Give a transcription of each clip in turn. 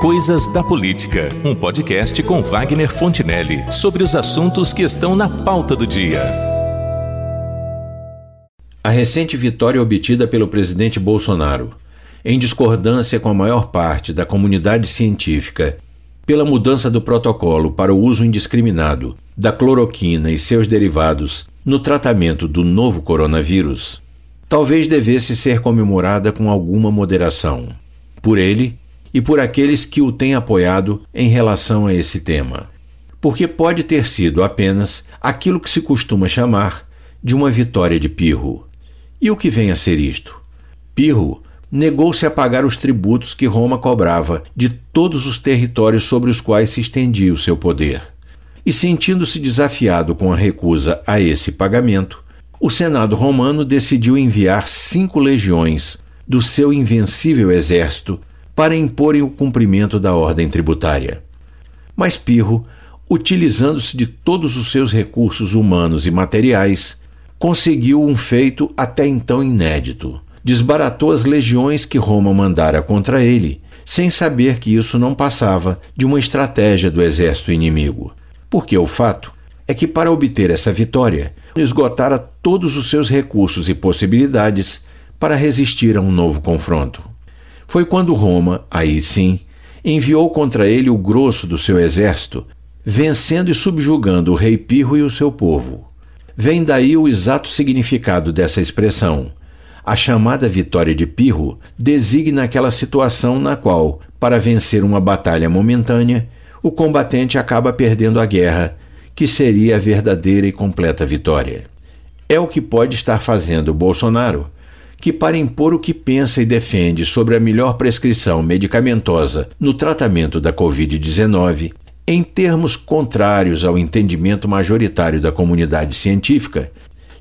Coisas da Política, um podcast com Wagner Fontinelli sobre os assuntos que estão na pauta do dia. A recente vitória obtida pelo presidente Bolsonaro, em discordância com a maior parte da comunidade científica, pela mudança do protocolo para o uso indiscriminado da cloroquina e seus derivados no tratamento do novo coronavírus, talvez devesse ser comemorada com alguma moderação. Por ele e por aqueles que o têm apoiado em relação a esse tema. Porque pode ter sido apenas aquilo que se costuma chamar de uma vitória de Pirro. E o que vem a ser isto? Pirro negou-se a pagar os tributos que Roma cobrava de todos os territórios sobre os quais se estendia o seu poder. E sentindo-se desafiado com a recusa a esse pagamento, o Senado romano decidiu enviar cinco legiões do seu invencível exército para imporem o cumprimento da ordem tributária. Mas Pirro, utilizando-se de todos os seus recursos humanos e materiais, conseguiu um feito até então inédito. Desbaratou as legiões que Roma mandara contra ele, sem saber que isso não passava de uma estratégia do exército inimigo. Porque o fato é que, para obter essa vitória, esgotara todos os seus recursos e possibilidades para resistir a um novo confronto foi quando Roma, aí sim, enviou contra ele o grosso do seu exército, vencendo e subjugando o rei Pirro e o seu povo. Vem daí o exato significado dessa expressão. A chamada vitória de Pirro designa aquela situação na qual, para vencer uma batalha momentânea, o combatente acaba perdendo a guerra, que seria a verdadeira e completa vitória. É o que pode estar fazendo Bolsonaro que, para impor o que pensa e defende sobre a melhor prescrição medicamentosa no tratamento da Covid-19, em termos contrários ao entendimento majoritário da comunidade científica,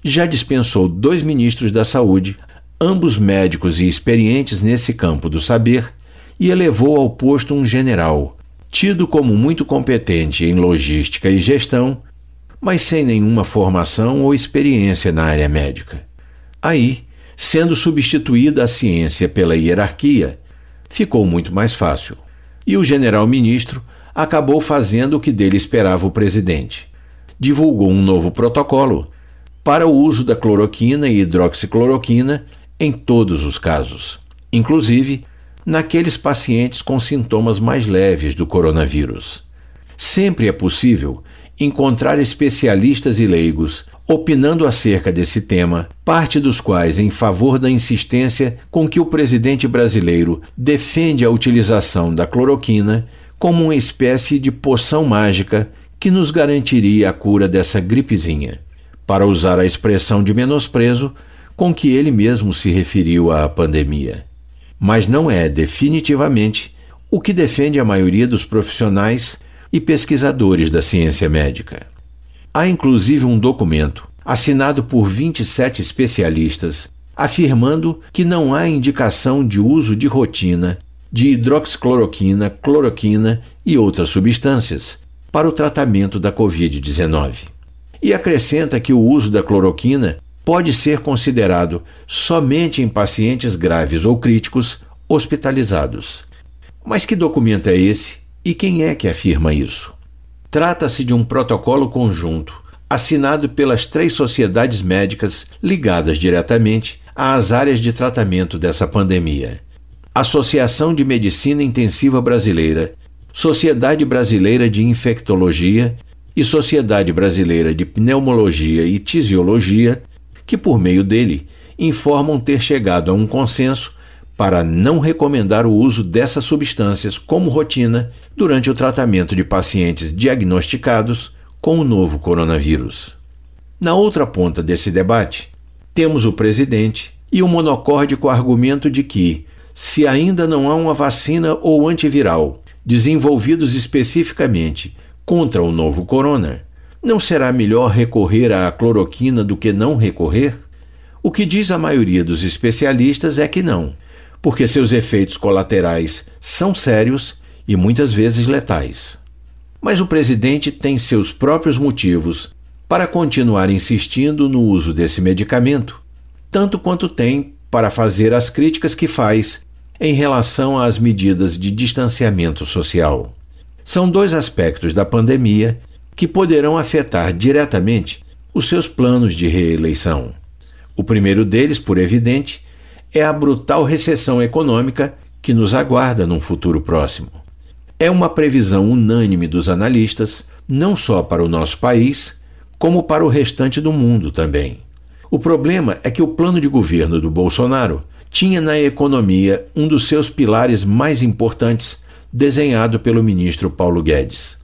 já dispensou dois ministros da Saúde, ambos médicos e experientes nesse campo do saber, e elevou ao posto um general, tido como muito competente em logística e gestão, mas sem nenhuma formação ou experiência na área médica. Aí, sendo substituída a ciência pela hierarquia, ficou muito mais fácil. E o general-ministro acabou fazendo o que dele esperava o presidente. Divulgou um novo protocolo para o uso da cloroquina e hidroxicloroquina em todos os casos, inclusive naqueles pacientes com sintomas mais leves do coronavírus. Sempre é possível encontrar especialistas e leigos opinando acerca desse tema, parte dos quais em favor da insistência com que o presidente brasileiro defende a utilização da cloroquina como uma espécie de poção mágica que nos garantiria a cura dessa gripezinha, para usar a expressão de menosprezo com que ele mesmo se referiu à pandemia. Mas não é definitivamente o que defende a maioria dos profissionais e pesquisadores da ciência médica. Há inclusive um documento, assinado por 27 especialistas, afirmando que não há indicação de uso de rotina de hidroxicloroquina, cloroquina e outras substâncias para o tratamento da Covid-19. E acrescenta que o uso da cloroquina pode ser considerado somente em pacientes graves ou críticos hospitalizados. Mas que documento é esse e quem é que afirma isso? Trata-se de um protocolo conjunto, assinado pelas três sociedades médicas ligadas diretamente às áreas de tratamento dessa pandemia: Associação de Medicina Intensiva Brasileira, Sociedade Brasileira de Infectologia e Sociedade Brasileira de Pneumologia e Tisiologia, que, por meio dele, informam ter chegado a um consenso para não recomendar o uso dessas substâncias como rotina durante o tratamento de pacientes diagnosticados com o novo coronavírus. Na outra ponta desse debate, temos o presidente e o monocórdico argumento de que, se ainda não há uma vacina ou antiviral desenvolvidos especificamente contra o novo corona, não será melhor recorrer à cloroquina do que não recorrer? O que diz a maioria dos especialistas é que não porque seus efeitos colaterais são sérios e muitas vezes letais. Mas o presidente tem seus próprios motivos para continuar insistindo no uso desse medicamento, tanto quanto tem para fazer as críticas que faz em relação às medidas de distanciamento social. São dois aspectos da pandemia que poderão afetar diretamente os seus planos de reeleição. O primeiro deles, por evidente, é a brutal recessão econômica que nos aguarda num futuro próximo. É uma previsão unânime dos analistas, não só para o nosso país, como para o restante do mundo também. O problema é que o plano de governo do Bolsonaro tinha na economia um dos seus pilares mais importantes, desenhado pelo ministro Paulo Guedes.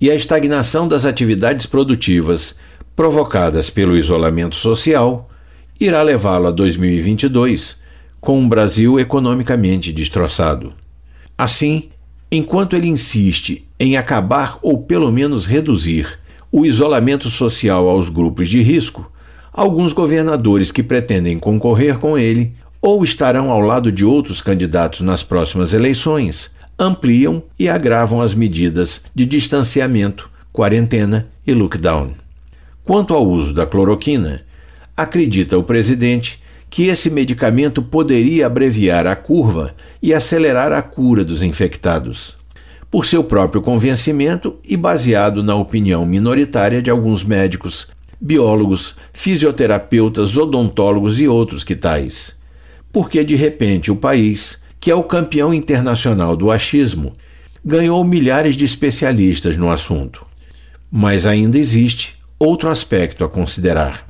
E a estagnação das atividades produtivas, provocadas pelo isolamento social, irá levá-lo a 2022 com um Brasil economicamente destroçado. Assim, enquanto ele insiste em acabar ou pelo menos reduzir o isolamento social aos grupos de risco, alguns governadores que pretendem concorrer com ele ou estarão ao lado de outros candidatos nas próximas eleições, ampliam e agravam as medidas de distanciamento, quarentena e lockdown. Quanto ao uso da cloroquina, acredita o presidente que esse medicamento poderia abreviar a curva e acelerar a cura dos infectados. Por seu próprio convencimento e baseado na opinião minoritária de alguns médicos, biólogos, fisioterapeutas, odontólogos e outros que tais porque de repente o país, que é o campeão internacional do achismo, ganhou milhares de especialistas no assunto. Mas ainda existe outro aspecto a considerar.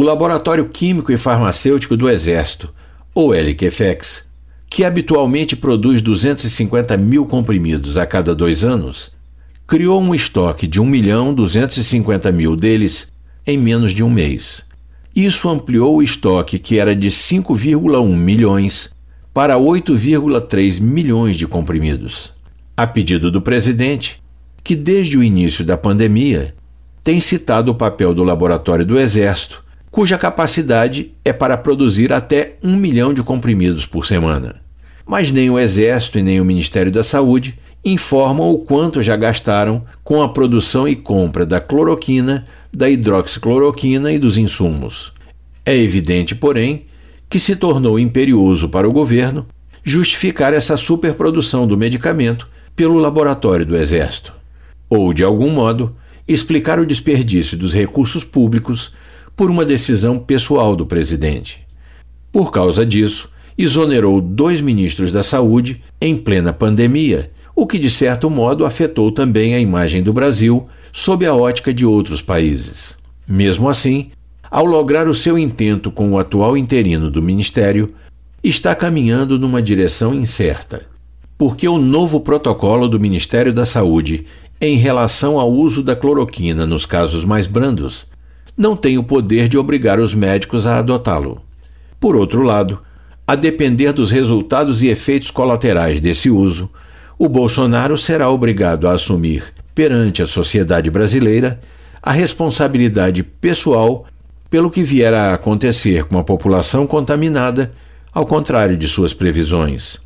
O Laboratório Químico e Farmacêutico do Exército, ou LQFEX, que habitualmente produz 250 mil comprimidos a cada dois anos, criou um estoque de 1 milhão 250 mil deles em menos de um mês. Isso ampliou o estoque, que era de 5,1 milhões, para 8,3 milhões de comprimidos. A pedido do presidente, que desde o início da pandemia tem citado o papel do Laboratório do Exército, cuja capacidade é para produzir até um milhão de comprimidos por semana. Mas nem o Exército e nem o Ministério da Saúde informam o quanto já gastaram com a produção e compra da cloroquina, da hidroxicloroquina e dos insumos. É evidente, porém, que se tornou imperioso para o governo justificar essa superprodução do medicamento pelo laboratório do Exército, ou, de algum modo, explicar o desperdício dos recursos públicos por uma decisão pessoal do presidente. Por causa disso, exonerou dois ministros da Saúde em plena pandemia o que de certo modo afetou também a imagem do Brasil sob a ótica de outros países. Mesmo assim, ao lograr o seu intento com o atual interino do Ministério, está caminhando numa direção incerta, porque o novo protocolo do Ministério da Saúde em relação ao uso da cloroquina nos casos mais brandos não tem o poder de obrigar os médicos a adotá-lo. Por outro lado, a depender dos resultados e efeitos colaterais desse uso, o Bolsonaro será obrigado a assumir, perante a sociedade brasileira, a responsabilidade pessoal pelo que vier a acontecer com a população contaminada, ao contrário de suas previsões.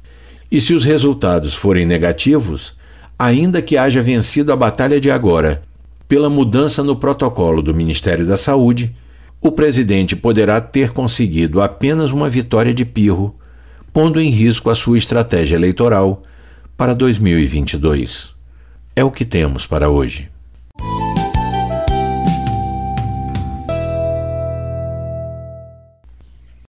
E se os resultados forem negativos, ainda que haja vencido a batalha de agora pela mudança no protocolo do Ministério da Saúde, o presidente poderá ter conseguido apenas uma vitória de pirro, pondo em risco a sua estratégia eleitoral para 2022. É o que temos para hoje.